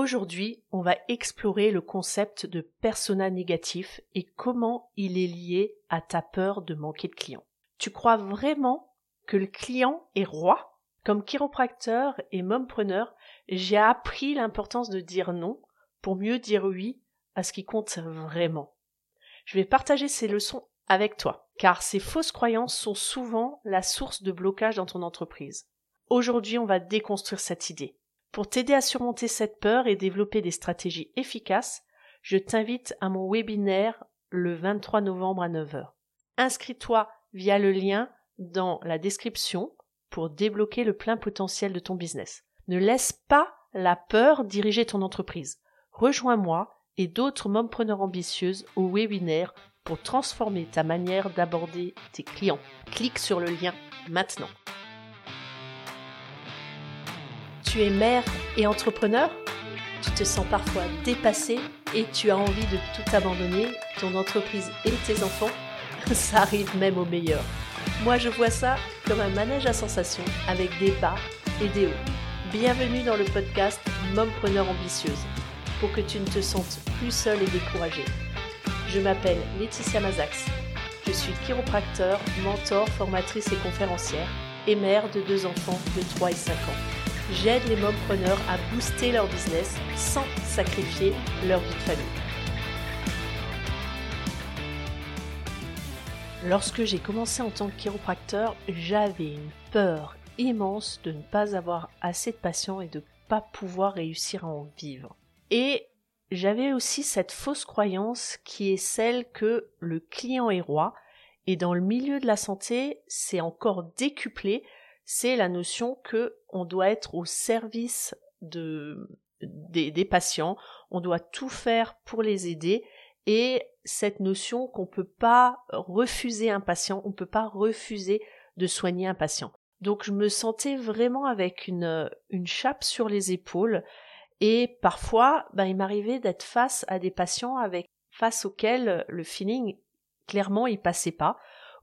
Aujourd'hui, on va explorer le concept de persona négatif et comment il est lié à ta peur de manquer de clients. Tu crois vraiment que le client est roi? Comme chiropracteur et mompreneur, j'ai appris l'importance de dire non pour mieux dire oui à ce qui compte vraiment. Je vais partager ces leçons avec toi, car ces fausses croyances sont souvent la source de blocage dans ton entreprise. Aujourd'hui, on va déconstruire cette idée. Pour t'aider à surmonter cette peur et développer des stratégies efficaces, je t'invite à mon webinaire le 23 novembre à 9h. Inscris-toi via le lien dans la description pour débloquer le plein potentiel de ton business. Ne laisse pas la peur diriger ton entreprise. Rejoins-moi et d'autres mompreneurs ambitieuses au webinaire pour transformer ta manière d'aborder tes clients. Clique sur le lien maintenant. Tu es mère et entrepreneur Tu te sens parfois dépassé et tu as envie de tout abandonner, ton entreprise et tes enfants Ça arrive même au meilleur. Moi je vois ça comme un manège à sensations avec des bas et des hauts. Bienvenue dans le podcast Mompreneur ambitieuse pour que tu ne te sentes plus seule et découragée. Je m'appelle Laetitia Mazax. Je suis chiropracteur, mentor, formatrice et conférencière et mère de deux enfants de 3 et 5 ans j'aide les mompreneurs à booster leur business sans sacrifier leur vie de famille. Lorsque j'ai commencé en tant que chiropracteur, j'avais une peur immense de ne pas avoir assez de patients et de ne pas pouvoir réussir à en vivre. Et j'avais aussi cette fausse croyance qui est celle que le client est roi, et dans le milieu de la santé, c'est encore décuplé c'est la notion que on doit être au service de, des, patients, on doit tout faire pour les aider. Et cette notion qu'on peut pas refuser un patient, on peut pas refuser de soigner un patient. Donc je me sentais vraiment avec une, une chape sur les épaules. Et parfois ben, il m'arrivait d'être face à des patients avec face auxquels le feeling clairement il passait pas.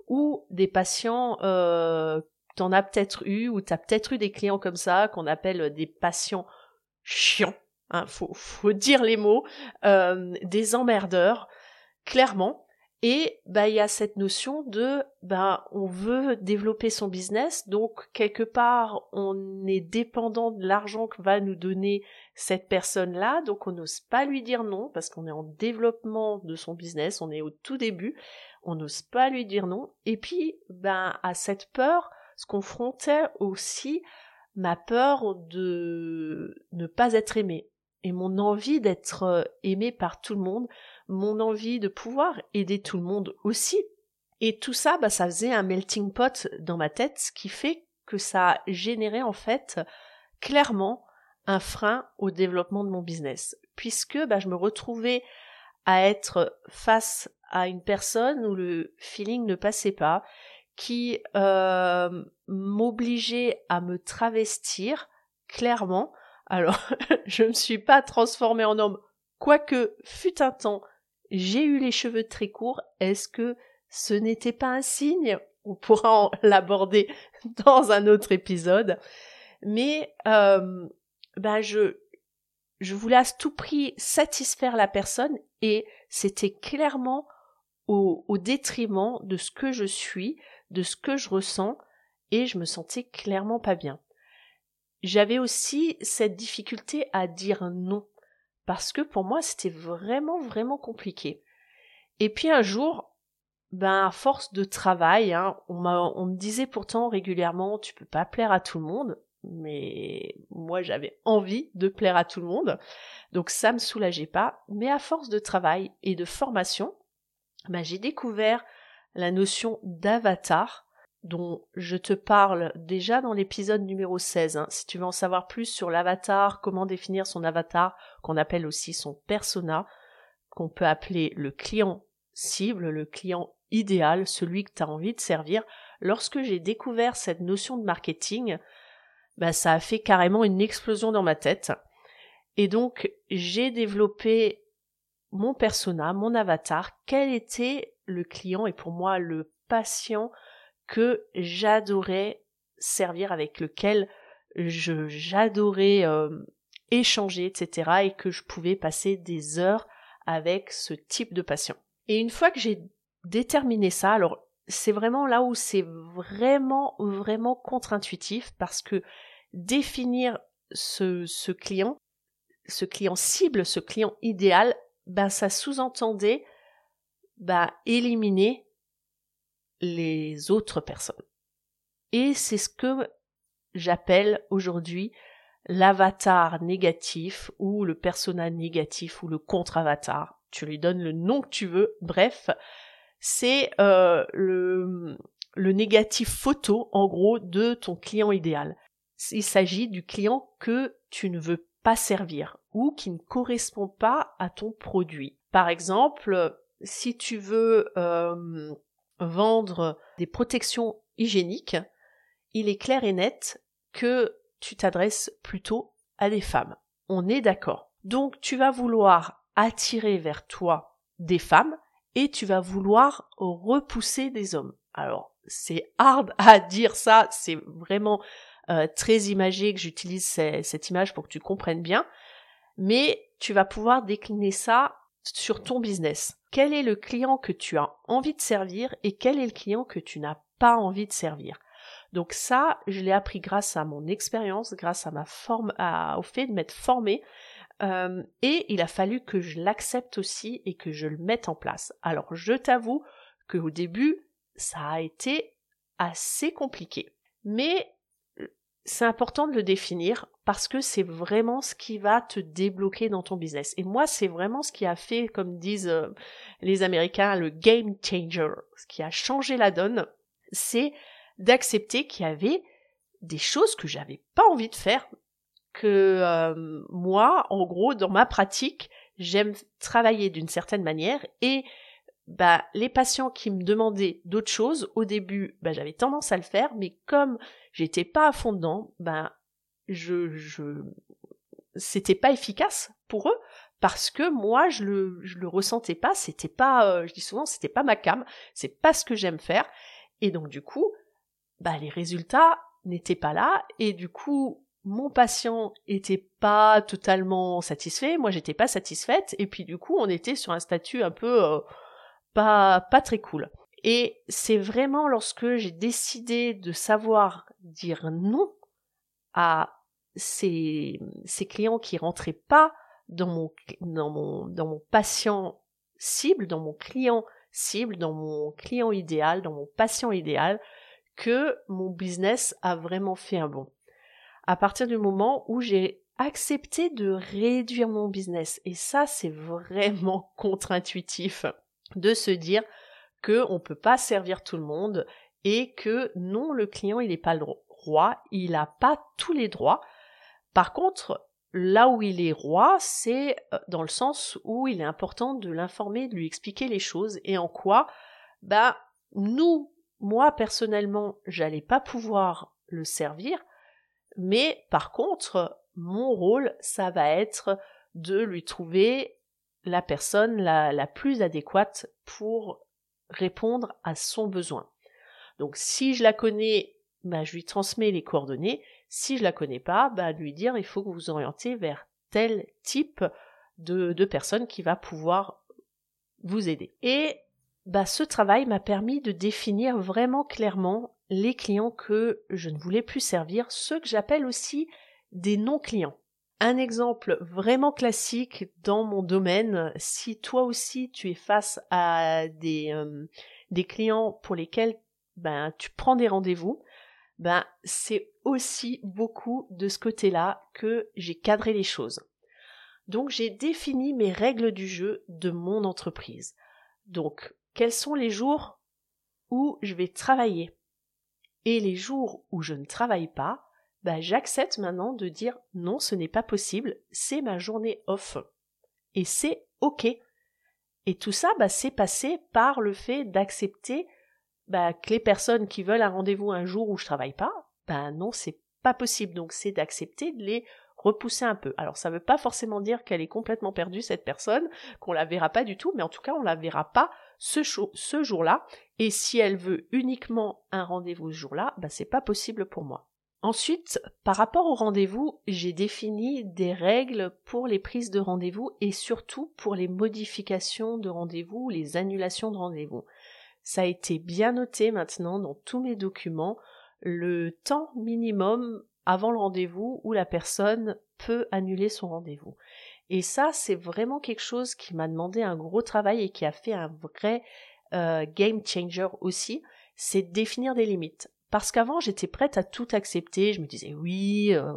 Ou des patients euh, t'en as peut-être eu ou t'as peut-être eu des clients comme ça qu'on appelle des patients chiants. Hein, faut, faut dire les mots, euh, des emmerdeurs, clairement. Et bah il y a cette notion de bah on veut développer son business, donc quelque part on est dépendant de l'argent que va nous donner cette personne-là, donc on n'ose pas lui dire non parce qu'on est en développement de son business, on est au tout début, on n'ose pas lui dire non. Et puis ben à cette peur se confrontait aussi ma peur de ne pas être aimé et mon envie d'être euh, aimé par tout le monde, mon envie de pouvoir aider tout le monde aussi. Et tout ça, bah, ça faisait un melting pot dans ma tête, ce qui fait que ça a généré en fait clairement un frein au développement de mon business, puisque bah, je me retrouvais à être face à une personne où le feeling ne passait pas qui euh, m'obligeait à me travestir clairement. Alors, je ne me suis pas transformée en homme, quoique fut un temps, j'ai eu les cheveux très courts. Est-ce que ce n'était pas un signe? On pourra l'aborder dans un autre épisode. Mais euh, ben je je voulais à tout prix satisfaire la personne et c'était clairement au, au détriment de ce que je suis, de ce que je ressens et je me sentais clairement pas bien. J'avais aussi cette difficulté à dire non parce que pour moi c'était vraiment vraiment compliqué. Et puis un jour, ben à force de travail, hein, on, on me disait pourtant régulièrement tu peux pas plaire à tout le monde, mais moi j'avais envie de plaire à tout le monde, donc ça me soulageait pas. Mais à force de travail et de formation, ben j'ai découvert la notion d'avatar dont je te parle déjà dans l'épisode numéro 16. Hein. Si tu veux en savoir plus sur l'avatar, comment définir son avatar, qu'on appelle aussi son persona, qu'on peut appeler le client cible, le client idéal, celui que tu as envie de servir, lorsque j'ai découvert cette notion de marketing, bah, ça a fait carrément une explosion dans ma tête. Et donc, j'ai développé mon persona, mon avatar, quel était le client et pour moi le patient que j'adorais servir avec lequel je j'adorais euh, échanger, etc. et que je pouvais passer des heures avec ce type de patient. Et une fois que j'ai déterminé ça, alors c'est vraiment là où c'est vraiment, vraiment contre-intuitif parce que définir ce, ce client, ce client cible, ce client idéal, ben ça sous-entendait ben, éliminer les autres personnes. Et c'est ce que j'appelle aujourd'hui l'avatar négatif ou le persona négatif ou le contre-avatar. Tu lui donnes le nom que tu veux. Bref, c'est euh, le, le négatif photo, en gros, de ton client idéal. Il s'agit du client que tu ne veux pas servir ou qui ne correspond pas à ton produit. Par exemple, si tu veux euh, vendre des protections hygiéniques, il est clair et net que tu t'adresses plutôt à des femmes. On est d'accord. Donc tu vas vouloir attirer vers toi des femmes et tu vas vouloir repousser des hommes. Alors c'est hard à dire ça, c'est vraiment euh, très imagé que j'utilise cette image pour que tu comprennes bien, mais tu vas pouvoir décliner ça sur ton business. Quel est le client que tu as envie de servir et quel est le client que tu n'as pas envie de servir? Donc ça, je l'ai appris grâce à mon expérience, grâce à ma forme, au fait de m'être formée. Euh, et il a fallu que je l'accepte aussi et que je le mette en place. Alors je t'avoue qu'au début, ça a été assez compliqué. Mais c'est important de le définir parce que c'est vraiment ce qui va te débloquer dans ton business. Et moi, c'est vraiment ce qui a fait, comme disent euh, les Américains, le game changer. Ce qui a changé la donne, c'est d'accepter qu'il y avait des choses que j'avais pas envie de faire, que euh, moi, en gros, dans ma pratique, j'aime travailler d'une certaine manière et bah, les patients qui me demandaient d'autres choses, au début, bah, j'avais tendance à le faire, mais comme j'étais pas à fond dedans, ben, je, je, c'était pas efficace pour eux parce que moi je le je le ressentais pas c'était pas euh, je dis souvent c'était pas ma cam c'est pas ce que j'aime faire. Et donc du coup bah les résultats n'étaient pas là et du coup mon patient était pas totalement satisfait moi j'étais pas satisfaite et puis du coup on était sur un statut un peu euh, pas très cool et c'est vraiment lorsque j'ai décidé de savoir dire non à ces, clients qui rentraient pas dans mon, dans dans mon patient cible, dans mon client cible, dans mon client idéal, dans mon patient idéal, que mon business a vraiment fait un bond. À partir du moment où j'ai accepté de réduire mon business, et ça c'est vraiment contre-intuitif de se dire que on peut pas servir tout le monde et que non, le client il n'est pas le roi, il n'a pas tous les droits. Par contre, là où il est roi, c'est euh, dans le sens où il est important de l'informer, de lui expliquer les choses et en quoi, bah, nous, moi personnellement, j'allais pas pouvoir le servir, mais par contre, mon rôle, ça va être de lui trouver la personne la, plus adéquate pour répondre à son besoin. Donc si je la connais, bah, je lui transmets les coordonnées. Si je la connais pas, bah, lui dire il faut que vous vous orientez vers tel type de, de personne qui va pouvoir vous aider. Et bah, ce travail m'a permis de définir vraiment clairement les clients que je ne voulais plus servir, ceux que j'appelle aussi des non-clients. Un exemple vraiment classique dans mon domaine, si toi aussi tu es face à des, euh, des clients pour lesquels ben, tu prends des rendez-vous, ben, c'est aussi beaucoup de ce côté-là que j'ai cadré les choses. Donc j'ai défini mes règles du jeu de mon entreprise. Donc quels sont les jours où je vais travailler? Et les jours où je ne travaille pas, bah, j'accepte maintenant de dire non, ce n'est pas possible, c'est ma journée off. Et c'est ok. Et tout ça, bah, c'est passé par le fait d'accepter bah, que les personnes qui veulent un rendez-vous un jour où je travaille pas, ben non, c'est pas possible. Donc c'est d'accepter de les repousser un peu. Alors ça veut pas forcément dire qu'elle est complètement perdue cette personne, qu'on la verra pas du tout, mais en tout cas on la verra pas ce, jour-là. Et si elle veut uniquement un rendez-vous ce jour-là, ben c'est pas possible pour moi. Ensuite, par rapport au rendez-vous, j'ai défini des règles pour les prises de rendez-vous et surtout pour les modifications de rendez-vous, les annulations de rendez-vous. Ça a été bien noté maintenant dans tous mes documents le temps minimum avant le rendez-vous où la personne peut annuler son rendez-vous. Et ça, c'est vraiment quelque chose qui m'a demandé un gros travail et qui a fait un vrai euh, game changer aussi, c'est définir des limites. Parce qu'avant, j'étais prête à tout accepter. Je me disais oui, euh,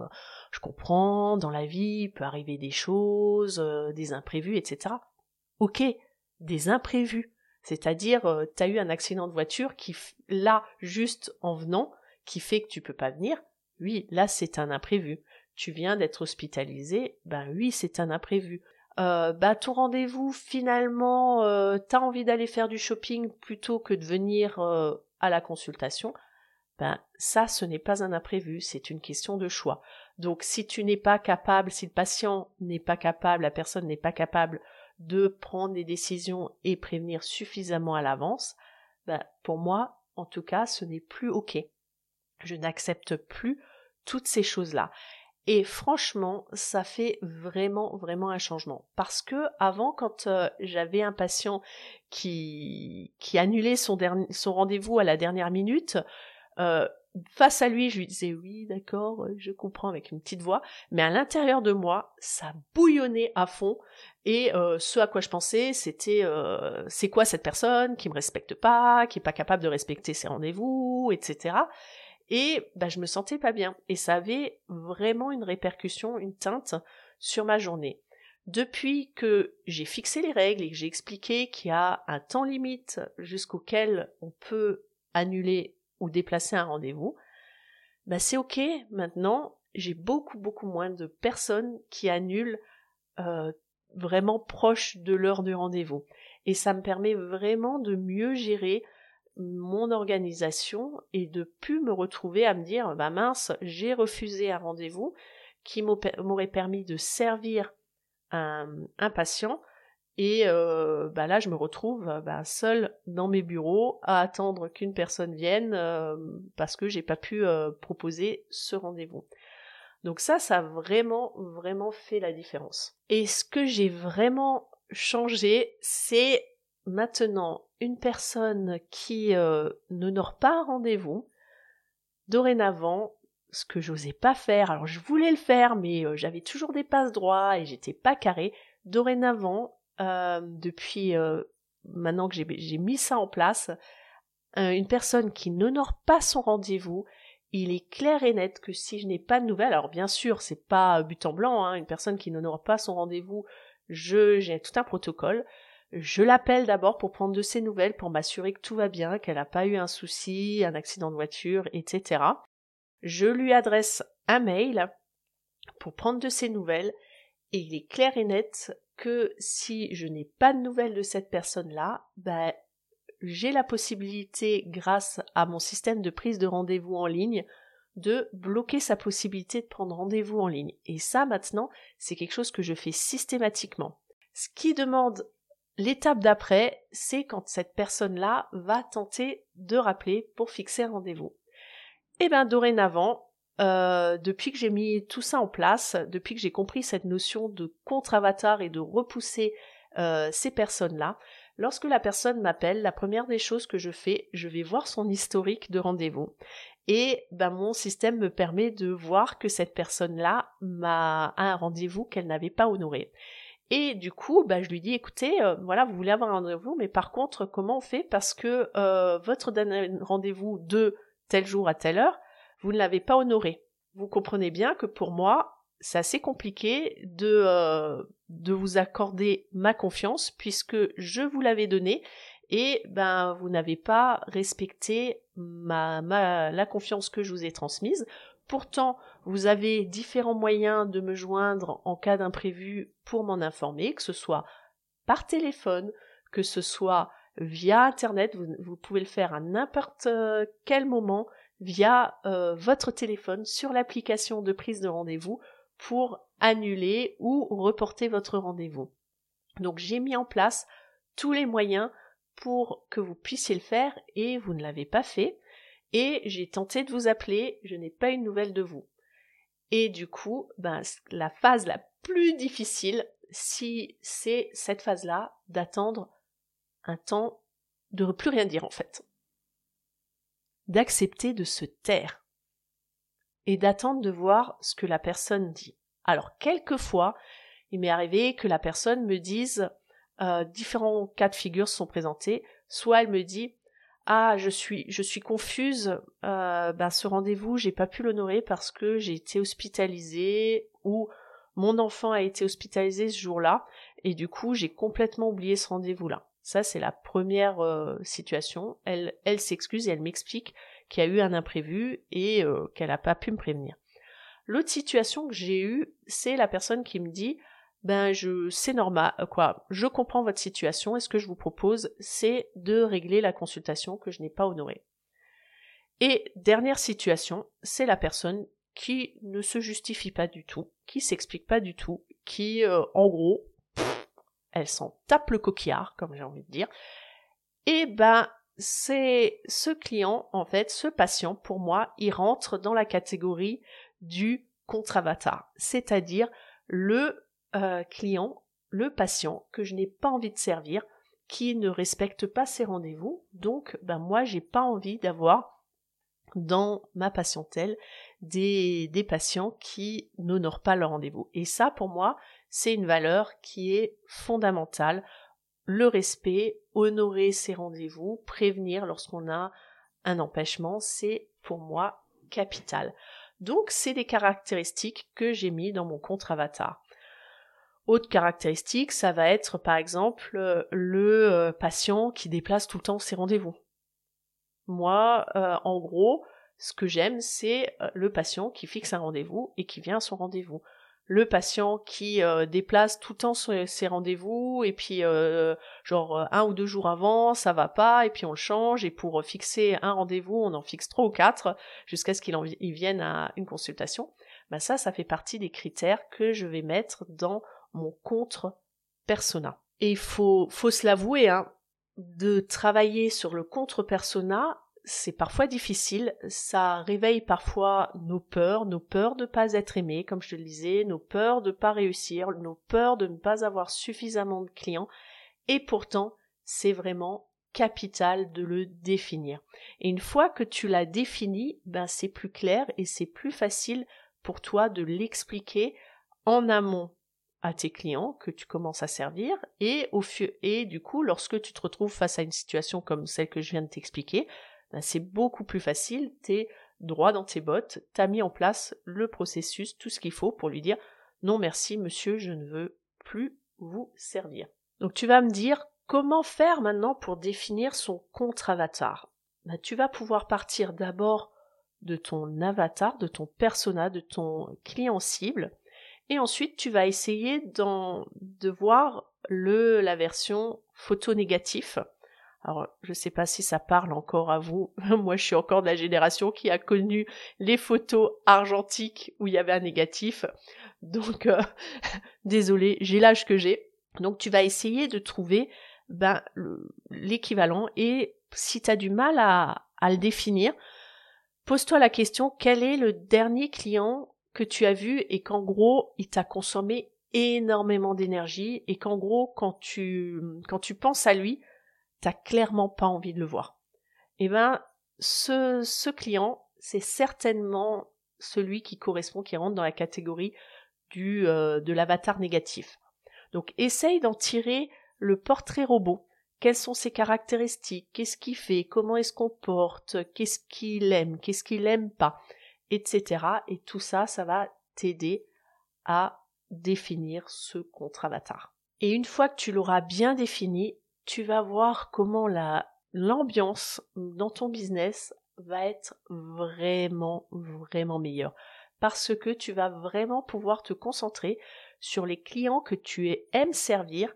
je comprends, dans la vie, il peut arriver des choses, euh, des imprévus, etc. Ok, des imprévus. C'est-à-dire, euh, tu as eu un accident de voiture qui, là, juste en venant, qui fait que tu peux pas venir. Oui, là, c'est un imprévu. Tu viens d'être hospitalisé. Ben oui, c'est un imprévu. Euh, bah ton rendez-vous finalement t'as envie d'aller faire du shopping plutôt que de venir à la consultation ben ça ce n'est pas un imprévu, c'est une question de choix. Donc si tu n'es pas capable, si le patient n'est pas capable, la personne n'est pas capable de prendre des décisions et prévenir suffisamment à l'avance, ben, pour moi, en tout cas, ce n'est plus OK. Je n'accepte plus toutes ces choses-là. Et franchement, ça fait vraiment, vraiment un changement. Parce que avant, quand euh, j'avais un patient qui, qui annulait son, son rendez-vous à la dernière minute, euh, face à lui, je lui disais oui, d'accord, euh, je comprends avec une petite voix, mais à l'intérieur de moi, ça bouillonnait à fond. Et euh, ce à quoi je pensais, c'était c'est quoi cette personne qui me respecte pas, qui est pas capable de respecter ses rendez-vous, etc. Et bah, je me sentais pas bien. Et ça avait vraiment une répercussion, une teinte sur ma journée. Depuis que j'ai fixé les règles et que j'ai expliqué qu'il y a un temps limite jusqu'auquel on peut annuler ou déplacer un rendez-vous, bah c'est ok, maintenant j'ai beaucoup beaucoup moins de personnes qui annulent euh, vraiment proche de l'heure du rendez-vous. Et ça me permet vraiment de mieux gérer mon organisation et de plus me retrouver à me dire bah mince, j'ai refusé un rendez-vous qui m'aurait permis de servir un, un patient et euh, bah là, je me retrouve bah, seule dans mes bureaux à attendre qu'une personne vienne euh, parce que j'ai pas pu euh, proposer ce rendez-vous. Donc ça, ça a vraiment, vraiment fait la différence. Et ce que j'ai vraiment changé, c'est maintenant une personne qui n'honore pas un rendez-vous. Dorénavant, ce que j'osais pas faire, alors je voulais le faire, mais j'avais toujours des passes droits et j'étais pas carré. Dorénavant, euh, depuis euh, maintenant que j'ai mis ça en place, euh, une personne qui n'honore pas son rendez-vous, il est clair et net que si je n'ai pas de nouvelles, alors bien sûr, c'est pas but en blanc, hein, une personne qui n'honore pas son rendez-vous, j'ai tout un protocole. Je l'appelle d'abord pour prendre de ses nouvelles, pour m'assurer que tout va bien, qu'elle n'a pas eu un souci, un accident de voiture, etc. Je lui adresse un mail pour prendre de ses nouvelles, et il est clair et net si je n'ai pas de nouvelles de cette personne-là, ben, j'ai la possibilité, grâce à mon système de prise de rendez-vous en ligne, de bloquer sa possibilité de prendre rendez-vous en ligne. Et ça, maintenant, c'est quelque chose que je fais systématiquement. Ce qui demande l'étape d'après, c'est quand cette personne-là va tenter de rappeler pour fixer un rendez-vous. Et eh bien, dorénavant, euh, depuis que j'ai mis tout ça en place, depuis que j'ai compris cette notion de contre-avatar et de repousser euh, ces personnes-là, lorsque la personne m'appelle, la première des choses que je fais, je vais voir son historique de rendez-vous. Et ben, mon système me permet de voir que cette personne-là m'a un rendez-vous qu'elle n'avait pas honoré. Et du coup, ben, je lui dis, écoutez, euh, voilà, vous voulez avoir un rendez-vous, mais par contre, comment on fait? Parce que votre rendez-vous de tel jour à telle heure, vous ne l'avez pas honoré. Vous comprenez bien que pour moi, c'est assez compliqué de, euh, de vous accorder ma confiance puisque je vous l'avais donné et ben vous n'avez pas respecté ma, ma, la confiance que je vous ai transmise. Pourtant, vous avez différents moyens de me joindre en cas d'imprévu pour m'en informer, que ce soit par téléphone, que ce soit via Internet, vous, vous pouvez le faire à n'importe euh, quel moment via euh, votre téléphone sur l'application de prise de rendez-vous pour annuler ou reporter votre rendez-vous. Donc j'ai mis en place tous les moyens pour que vous puissiez le faire et vous ne l'avez pas fait. et j'ai tenté de vous appeler, je n'ai pas eu de nouvelles de vous. Et du coup, ben, la phase la plus difficile, si c'est cette phase-là, d'attendre un temps de ne plus rien dire en fait. D'accepter de se taire et d'attendre de voir ce que la personne dit. Alors, quelquefois, il m'est arrivé que la personne me dise euh, différents cas de figure sont présentés. Soit elle me dit ah je suis je suis confuse, euh, ben, ce rendez-vous j'ai pas pu l'honorer parce que j'ai été hospitalisée ou mon enfant a été hospitalisé ce jour-là et du coup j'ai complètement oublié ce rendez-vous-là. Ça c'est la première euh, situation. Elle s'excuse et elle m'explique qu'il y a eu un imprévu et euh, qu'elle n'a pas pu me prévenir. L'autre situation que j'ai eue, c'est la personne qui me dit ben c'est normal euh, quoi, je comprends votre situation et ce que je vous propose c'est de régler la consultation que je n'ai pas honorée. Et dernière situation, c'est la personne qui ne se justifie pas du tout, qui s'explique pas du tout, qui en gros elle s'en tape le coquillard comme j'ai envie de dire. Et ben c'est ce client en fait, ce patient pour moi, il rentre dans la catégorie du contre-avatar, c'est-à-dire le euh, client, le patient que je n'ai pas envie de servir, qui ne respecte pas ses rendez-vous. Donc, ben moi, j'ai pas envie d'avoir dans ma patientèle des, des patients qui n'honorent pas leur rendez-vous. Et ça, pour moi, c'est une valeur qui est fondamentale. Le respect, honorer ses rendez-vous, prévenir lorsqu'on a un empêchement, c'est pour moi capital. Donc, c'est des caractéristiques que j'ai mis dans mon contre avatar. Autre caractéristique, ça va être par exemple le euh, patient qui déplace tout le temps ses rendez-vous. Moi, euh, en gros, ce que j'aime, c'est le patient qui fixe un rendez-vous et qui vient à son rendez-vous. Le patient qui déplace tout le temps ses rendez-vous et puis genre un ou deux jours avant, ça va pas et puis on le change et pour fixer un rendez-vous, on en fixe trois ou quatre jusqu'à ce qu'il vienne à une consultation. Ben ça, ça fait partie des critères que je vais mettre dans mon contre persona. Et il faut, faut se l'avouer, hein, de travailler sur le contre persona, c'est parfois difficile, ça réveille parfois nos peurs, nos peurs de ne pas être aimés, comme je te le disais, nos peurs de ne pas réussir, nos peurs de ne pas avoir suffisamment de clients, et pourtant, c'est vraiment capital de le définir. Et une fois que tu l'as défini, ben c'est plus clair et c'est plus facile pour toi de l'expliquer en amont à tes clients que tu commences à servir et au et du coup lorsque tu te retrouves face à une situation comme celle que je viens de t'expliquer, ben c'est beaucoup plus facile, t'es droit dans tes bottes, t'as mis en place le processus, tout ce qu'il faut pour lui dire non merci monsieur, je ne veux plus vous servir. Donc tu vas me dire comment faire maintenant pour définir son contre-avatar? Ben, tu vas pouvoir partir d'abord de ton avatar, de ton persona, de ton client cible, et ensuite, tu vas essayer de voir la version photo négatif. Alors, je sais pas si ça parle encore à vous. Moi, je suis encore de la génération qui a connu les photos argentiques où il y avait un négatif. Donc, euh, désolé, j'ai l'âge que j'ai. Donc, tu vas essayer de trouver ben, l'équivalent et si tu as du mal à, à le définir, pose-toi la question quel est le dernier client que tu as vu et qu'en gros, il t'a consommé énormément d'énergie et qu'en gros, quand tu, quand tu penses à lui, t'as clairement pas envie de le voir. Eh ben, ce, ce client, c'est certainement celui qui correspond, qui rentre dans la catégorie du, euh, de l'avatar négatif. Donc, essaye d'en tirer le portrait robot. Quelles sont ses caractéristiques? Qu'est-ce qu'il fait? Comment est-ce qu'on porte? Qu'est-ce qu'il aime? Qu'est-ce qu'il aime pas? Etc. Et tout ça, ça va t'aider à définir ce contre-avatar. Et une fois que tu l'auras bien défini, tu vas voir comment la, l'ambiance dans ton business va être vraiment, vraiment meilleure. Parce que tu vas vraiment pouvoir te concentrer sur les clients que tu aimes servir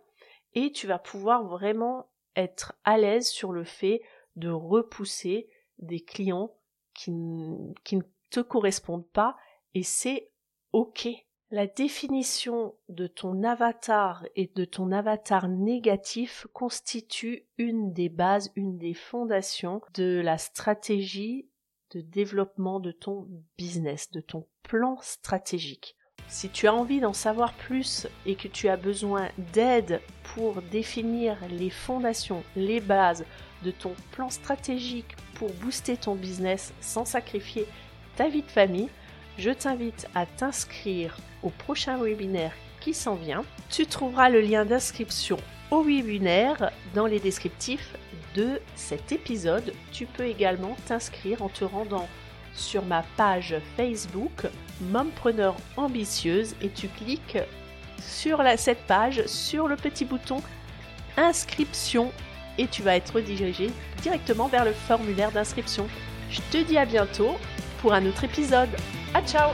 et tu vas pouvoir vraiment être à l'aise sur le fait de repousser des clients qui, qui ne te correspondent pas et c'est ok. La définition de ton avatar et de ton avatar négatif constitue une des bases, une des fondations de la stratégie de développement de ton business, de ton plan stratégique. Si tu as envie d'en savoir plus et que tu as besoin d'aide pour définir les fondations, les bases de ton plan stratégique pour booster ton business sans sacrifier ta vie de famille, je t'invite à t'inscrire au prochain webinaire qui s'en vient. Tu trouveras le lien d'inscription au webinaire dans les descriptifs de cet épisode. Tu peux également t'inscrire en te rendant sur ma page Facebook Mompreneur ambitieuse et tu cliques sur cette page sur le petit bouton inscription et tu vas être redirigé directement vers le formulaire d'inscription. Je te dis à bientôt pour un autre épisode. À ciao